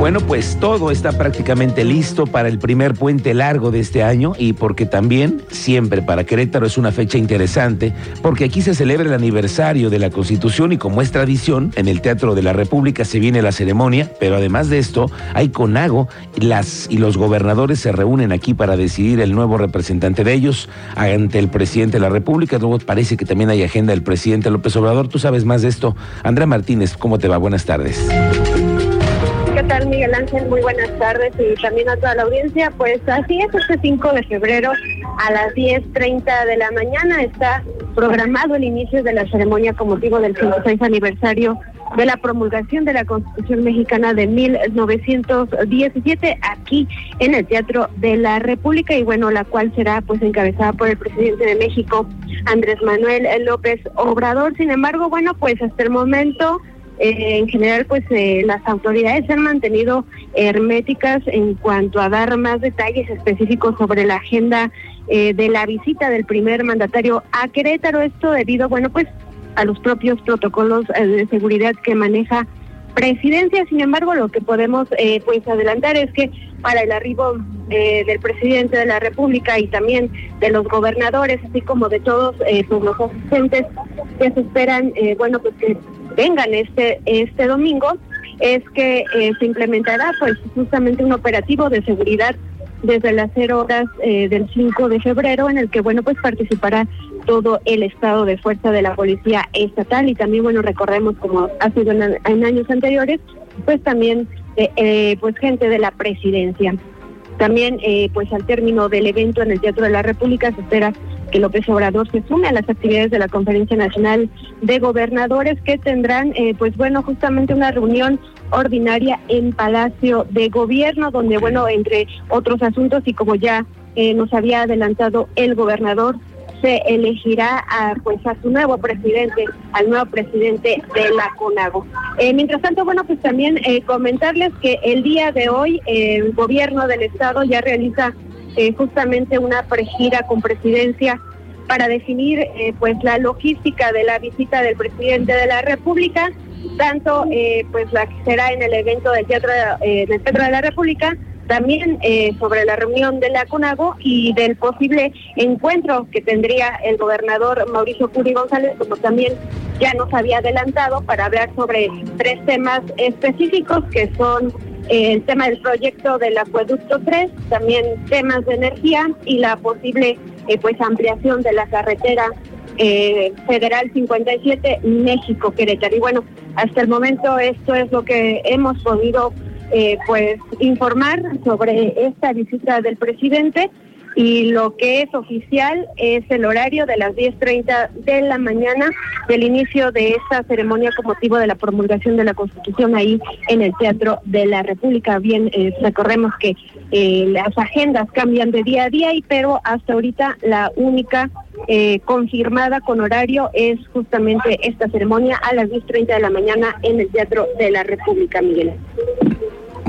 Bueno, pues todo está prácticamente listo para el primer puente largo de este año y porque también siempre para Querétaro es una fecha interesante porque aquí se celebra el aniversario de la Constitución y como es tradición, en el Teatro de la República se viene la ceremonia, pero además de esto hay CONAGO las, y los gobernadores se reúnen aquí para decidir el nuevo representante de ellos ante el presidente de la República. Luego parece que también hay agenda del presidente López Obrador. Tú sabes más de esto. Andrea Martínez, ¿cómo te va? Buenas tardes. ¿Qué tal, Miguel Ángel? Muy buenas tardes y también a toda la audiencia. Pues así es, este 5 de febrero a las 10.30 de la mañana está programado el inicio de la ceremonia con motivo del 56 aniversario de la promulgación de la Constitución Mexicana de 1917 aquí en el Teatro de la República y bueno, la cual será pues encabezada por el presidente de México, Andrés Manuel López Obrador. Sin embargo, bueno, pues hasta el momento eh, en general, pues eh, las autoridades se han mantenido herméticas en cuanto a dar más detalles específicos sobre la agenda eh, de la visita del primer mandatario a Querétaro. Esto debido, bueno, pues a los propios protocolos de seguridad que maneja presidencia. Sin embargo, lo que podemos pues adelantar es que para el arribo del presidente de la República y también de los gobernadores, así como de todos pues, los asistentes que se esperan, bueno, pues que vengan este, este domingo, es que eh, se implementará pues justamente un operativo de seguridad desde las cero horas eh, del 5 de febrero en el que bueno pues participará todo el estado de fuerza de la policía estatal. Y también bueno recordemos como ha sido en, años anteriores pues también eh, pues gente de la presidencia también pues al término del evento en el Teatro de la República se espera que López Obrador se sume a las actividades de la Conferencia Nacional de Gobernadores que tendrán, eh, pues bueno, justamente una reunión ordinaria en Palacio de Gobierno, donde, bueno, entre otros asuntos y como ya eh, nos había adelantado el gobernador, se elegirá a, pues a su nuevo presidente, al nuevo presidente de la CONAGO. Eh, mientras tanto, bueno, pues también comentarles que el día de hoy el gobierno del estado ya realiza eh, justamente una pregira con presidencia para definir eh, pues la logística de la visita del presidente de la República, tanto eh, pues la que será en el evento del Teatro del Teatro de la República, también sobre la reunión de la CONAGO y del posible encuentro que tendría el gobernador Mauricio Curi González, como también ya nos había adelantado, para hablar sobre tres temas específicos que son el tema del proyecto del acueducto 3, también temas de energía y la posible eh, pues ampliación de la carretera eh, federal 57 México Querétaro. Y bueno, hasta el momento esto es lo que hemos podido eh, pues informar sobre esta visita del presidente y lo que es oficial es el horario de las 10.30 de la mañana del inicio de esta ceremonia con motivo de la promulgación de la Constitución ahí en el Teatro de la República. Bien, eh, recordemos que eh, las agendas cambian de día a día, y pero hasta ahorita la única eh, confirmada con horario es justamente esta ceremonia a las 10.30 de la mañana en el Teatro de la República, Miguel.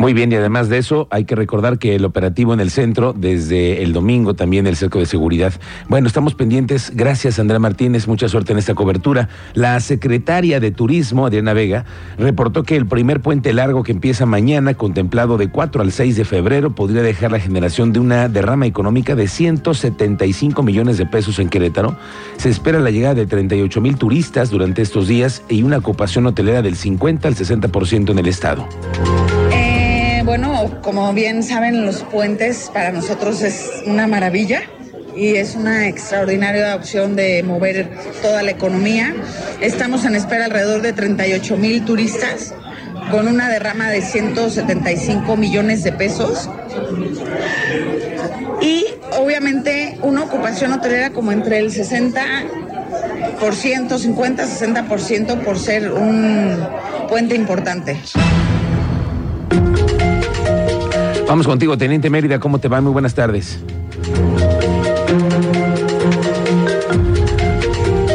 Muy bien, y además de eso, hay que recordar que el operativo en el centro, desde el domingo, también el cerco de seguridad. Bueno, estamos pendientes. Gracias, Andrea Martínez. Mucha suerte en esta cobertura. La secretaria de Turismo, Adriana Vega, reportó que el primer puente largo que empieza mañana, contemplado de 4 al 6 de febrero, podría dejar la generación de una derrama económica de 175 millones de pesos en Querétaro. Se espera la llegada de 38 mil turistas durante estos días y una ocupación hotelera del 50 al 60% en el estado. Como bien saben, los puentes para nosotros es una maravilla y es una extraordinaria opción de mover toda la economía. Estamos en espera alrededor de 38 mil turistas con una derrama de 175 millones de pesos y obviamente una ocupación hotelera como entre el 60 50, 60% por ser un puente importante. Vamos contigo, Teniente Mérida, ¿cómo te va? Muy buenas tardes.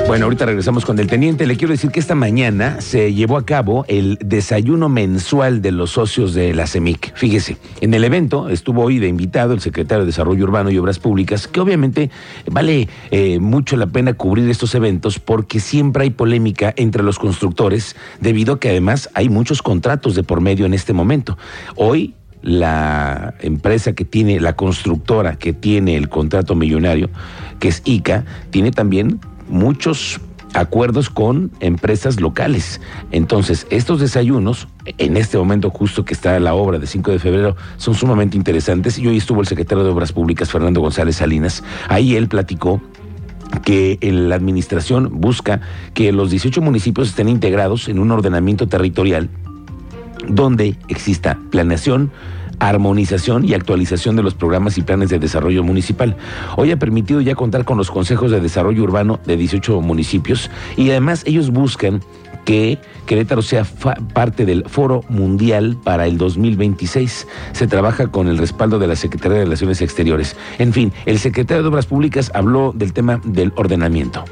Bueno, ahorita regresamos con el teniente. Le quiero decir que esta mañana se llevó a cabo el desayuno mensual de los socios de la CEMIC. Fíjese, en el evento estuvo hoy de invitado el secretario de Desarrollo Urbano y Obras Públicas, que obviamente vale eh, mucho la pena cubrir estos eventos porque siempre hay polémica entre los constructores, debido a que además hay muchos contratos de por medio en este momento. Hoy la empresa que tiene, la constructora que tiene el contrato millonario, que es ICA, tiene también muchos acuerdos con empresas locales. Entonces, estos desayunos, en este momento justo que está la obra de 5 de febrero, son sumamente interesantes. Y hoy estuvo el secretario de Obras Públicas, Fernando González Salinas. Ahí él platicó que la administración busca que los 18 municipios estén integrados en un ordenamiento territorial donde exista planeación, armonización y actualización de los programas y planes de desarrollo municipal. Hoy ha permitido ya contar con los consejos de desarrollo urbano de 18 municipios y además ellos buscan que Querétaro sea parte del Foro Mundial para el 2026. Se trabaja con el respaldo de la Secretaría de Relaciones Exteriores. En fin, el secretario de Obras Públicas habló del tema del ordenamiento.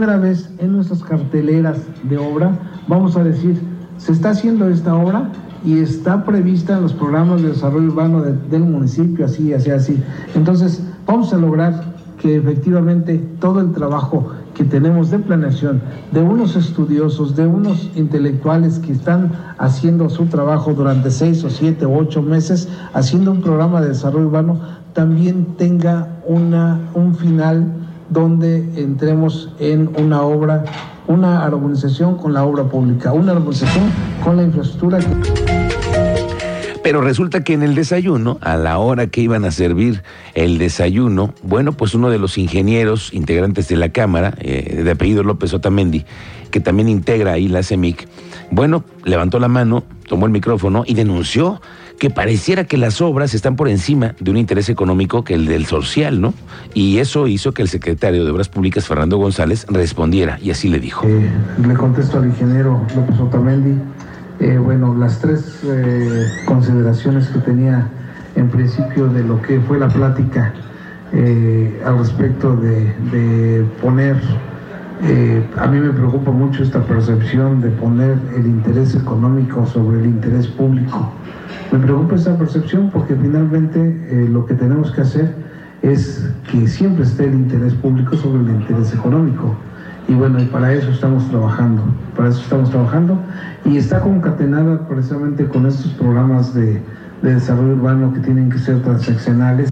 Primera vez en nuestras carteleras de obra vamos a decir, se está haciendo esta obra y está prevista en los programas de desarrollo urbano del municipio, así, así, así. Entonces, vamos a lograr que efectivamente todo el trabajo que tenemos de planeación, de unos estudiosos, de unos intelectuales que están haciendo su trabajo durante seis o siete o ocho meses, haciendo un programa de desarrollo urbano, también tenga una, un final donde entremos en una obra una armonización con la obra pública, una armonización con la infraestructura. Pero resulta que en el desayuno, a la hora que iban a servir el desayuno, bueno, pues uno de los ingenieros integrantes de la Cámara, eh, de apellido López Otamendi, que también integra ahí la CEMIC, bueno, levantó la mano, tomó el micrófono y denunció que pareciera que las obras están por encima de un interés económico que el del social, ¿no? Y eso hizo que el secretario de Obras Públicas, Fernando González, respondiera y así le dijo. Eh, le contesto al ingeniero López Otamendi, eh, bueno, las tres eh, consideraciones que tenía en principio de lo que fue la plática al respecto de, de poner a mí me preocupa mucho esta percepción de poner el interés económico sobre el interés público. Me preocupa esa percepción porque finalmente eh, lo que tenemos que hacer es que siempre esté el interés público sobre el interés económico. Y bueno, para eso estamos trabajando, para eso estamos trabajando. Y está concatenada precisamente con estos programas de, de desarrollo urbano que tienen que ser transaccionales.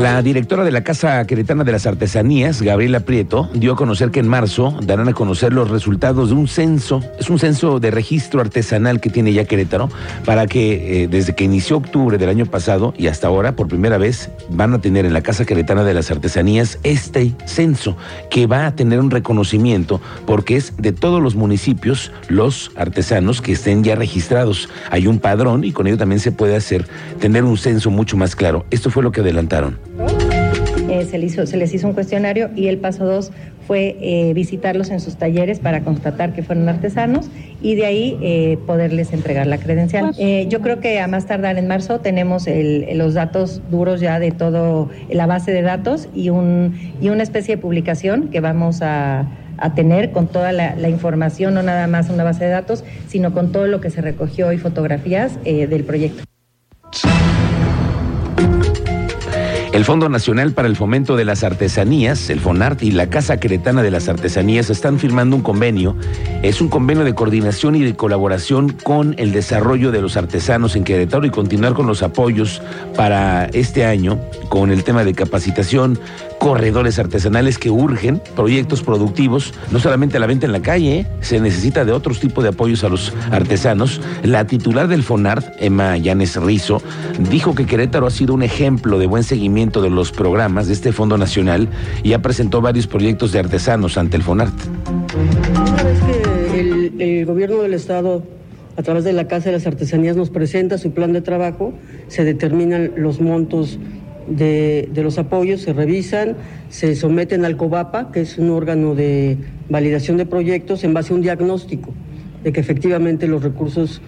La directora de la Casa Queretana de las Artesanías, Gabriela Prieto, dio a conocer que en marzo darán a conocer los resultados de un censo, es un censo de registro artesanal que tiene ya Querétaro, para que eh, desde que inició octubre del año pasado y hasta ahora, por primera vez, van a tener en la Casa Queretana de las Artesanías este censo, que va a tener un reconocimiento porque es de todos los municipios los artesanos que estén ya registrados. Hay un padrón y con ello también se puede hacer, tener un censo mucho más claro. Esto fue lo que adelantaron. Eh, se, les hizo, se, les hizo, un cuestionario y el paso dos fue eh, visitarlos en sus talleres para constatar que fueron artesanos y de ahí eh, poderles entregar la credencial. yo creo que a más tardar en marzo tenemos el, los datos duros ya de todo la base de datos y, un, y una especie de publicación que vamos a, a tener con toda la, la, información, no nada más una base de datos, sino con todo lo que se recogió y fotografías del proyecto. El Fondo Nacional para el Fomento de las Artesanías, el FONART y la Casa Queretana de las Artesanías están firmando un convenio. Es un convenio de coordinación y de colaboración con el desarrollo de los artesanos en Querétaro y continuar con los apoyos para este año con el tema de capacitación, corredores artesanales que urgen, proyectos productivos, no solamente la venta en la calle, ¿eh? se necesita de otros tipos de apoyos a los artesanos. La titular del FONART, Emma Llanes Rizo, dijo que Querétaro ha sido un ejemplo de buen seguimiento de los programas de este Fondo Nacional y ha presentado varios proyectos de artesanos ante el FONART. Una vez que el, gobierno del Estado a través de la Casa de las Artesanías nos presenta su plan de trabajo, se determinan los montos de, los apoyos, se revisan, se someten al COBAPA, que es un órgano de validación de proyectos, en base a un diagnóstico de que efectivamente los recursos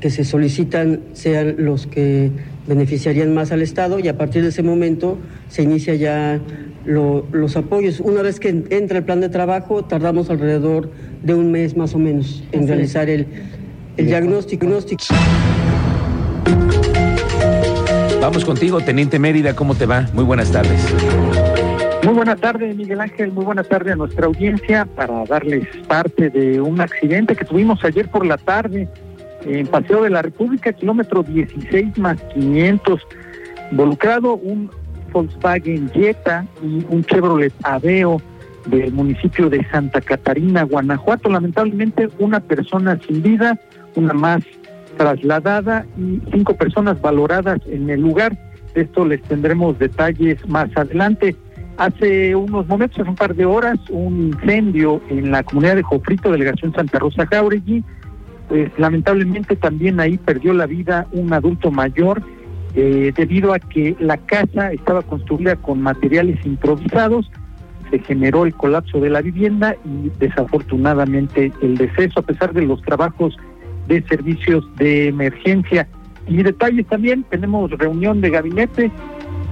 que se solicitan sean los que beneficiarían más al Estado y a partir de ese momento se inicia ya los apoyos. Una vez que entra el plan de trabajo, tardamos alrededor de un mes más o menos en realizar el, el diagnóstico. Vamos contigo, Teniente Mérida, ¿cómo te va? Muy buenas tardes. Muy buenas tardes, Miguel Ángel. Muy buenas tardes a nuestra audiencia para darles parte de un accidente que tuvimos ayer por la tarde en Paseo de la República, kilómetro 16 más 500. Involucrado un Volkswagen Jetta y un Chevrolet Aveo del municipio de Santa Catarina, Guanajuato. Lamentablemente, una persona sin vida, una más trasladada y cinco personas valoradas en el lugar. esto les tendremos detalles más adelante. Hace unos momentos, hace un par de horas, un incendio en la comunidad de Jofrito, delegación Santa Rosa Jauregui. Pues lamentablemente también ahí perdió la vida un adulto mayor eh, debido a que la casa estaba construida con materiales improvisados, se generó el colapso de la vivienda y desafortunadamente el deceso a pesar de los trabajos de servicios de emergencia. Y detalles también, tenemos reunión de gabinete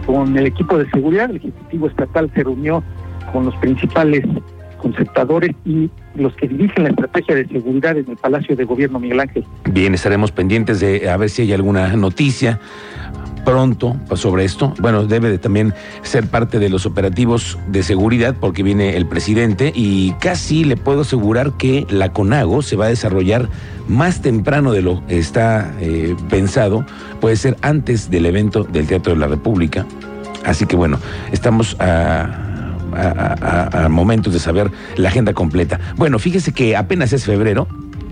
con el equipo de seguridad, el Ejecutivo Estatal se reunió con los principales conceptadores y los que dirigen la estrategia de seguridad en el Palacio de Gobierno, Miguel Ángel. Bien, estaremos pendientes de a ver si hay alguna noticia pronto sobre esto. Bueno, debe de también ser parte de los operativos de seguridad porque viene el presidente y casi le puedo asegurar que la CONAGO se va a desarrollar más temprano de lo que está eh, pensado. Puede ser antes del evento del Teatro de la República. Así que bueno, estamos a a, momentos de saber la agenda completa. Bueno, fíjese que apenas es febrero,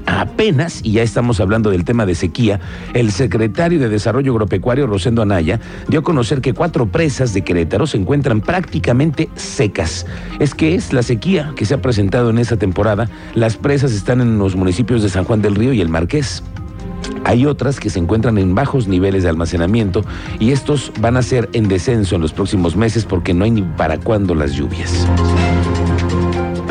apenas, y ya estamos hablando del tema de sequía, el secretario de Desarrollo Agropecuario, Rosendo Anaya, dio a conocer que cuatro presas de Querétaro se encuentran prácticamente secas. Es que es la sequía que se ha presentado en esta temporada. Las presas están en los municipios de San Juan del Río y el Marqués. Hay otras que se encuentran en bajos niveles de almacenamiento y estos van a ser en descenso en los próximos meses porque no hay ni para cuándo las lluvias.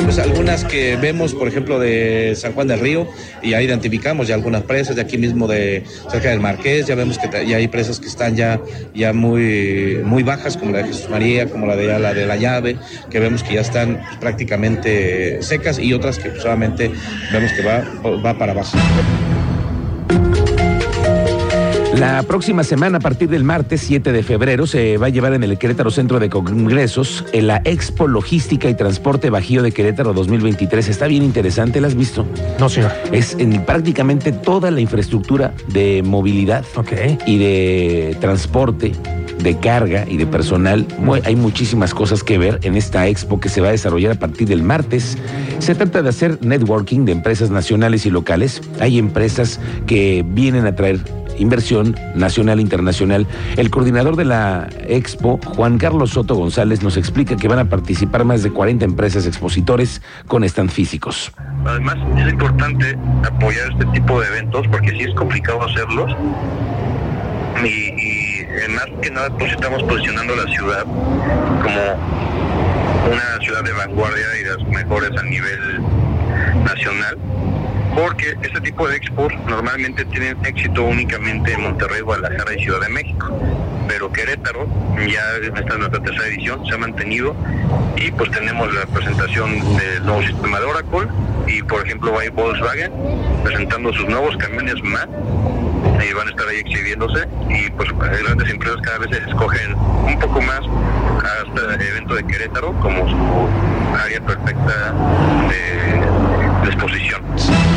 Pues algunas que vemos, por ejemplo, de San Juan del Río, y ya identificamos ya algunas presas de aquí mismo de cerca del Marqués, ya vemos que ya hay presas que están ya, ya muy, muy bajas, como la de Jesús María, como la de la de la llave, que vemos que ya están prácticamente secas, y otras que solamente vemos que va, va para abajo. La próxima semana, a partir del martes 7 de febrero, se va a llevar en el Querétaro Centro de Congresos en la Expo Logística y Transporte Bajío de Querétaro 2023. Está bien interesante, ¿la has visto? No, señor. Es en prácticamente toda la infraestructura de movilidad y de transporte de carga y de personal. hay muchísimas cosas que ver en esta expo que se va a desarrollar a partir del martes. Se trata de hacer networking de empresas nacionales y locales. Hay empresas que vienen a traer inversión nacional e internacional. El coordinador de la Expo, Juan Carlos Soto González, nos explica que van a participar más de 40 empresas expositores con stand físicos. Además, es importante apoyar este tipo de eventos porque sí es complicado hacerlos. Y, y más que nada, pues estamos posicionando la ciudad como una ciudad de vanguardia y las mejores a nivel nacional porque este tipo de expos normalmente tienen éxito únicamente en Monterrey, Guadalajara y Ciudad de México, pero Querétaro, ya esta es nuestra tercera edición, se ha mantenido. Y pues tenemos la presentación del nuevo sistema de Oracle. Y por ejemplo va Volkswagen presentando sus nuevos camiones MAT y van a estar ahí exhibiéndose. Y pues grandes empresas cada vez escogen un poco más a este evento de Querétaro como su área perfecta de exposición.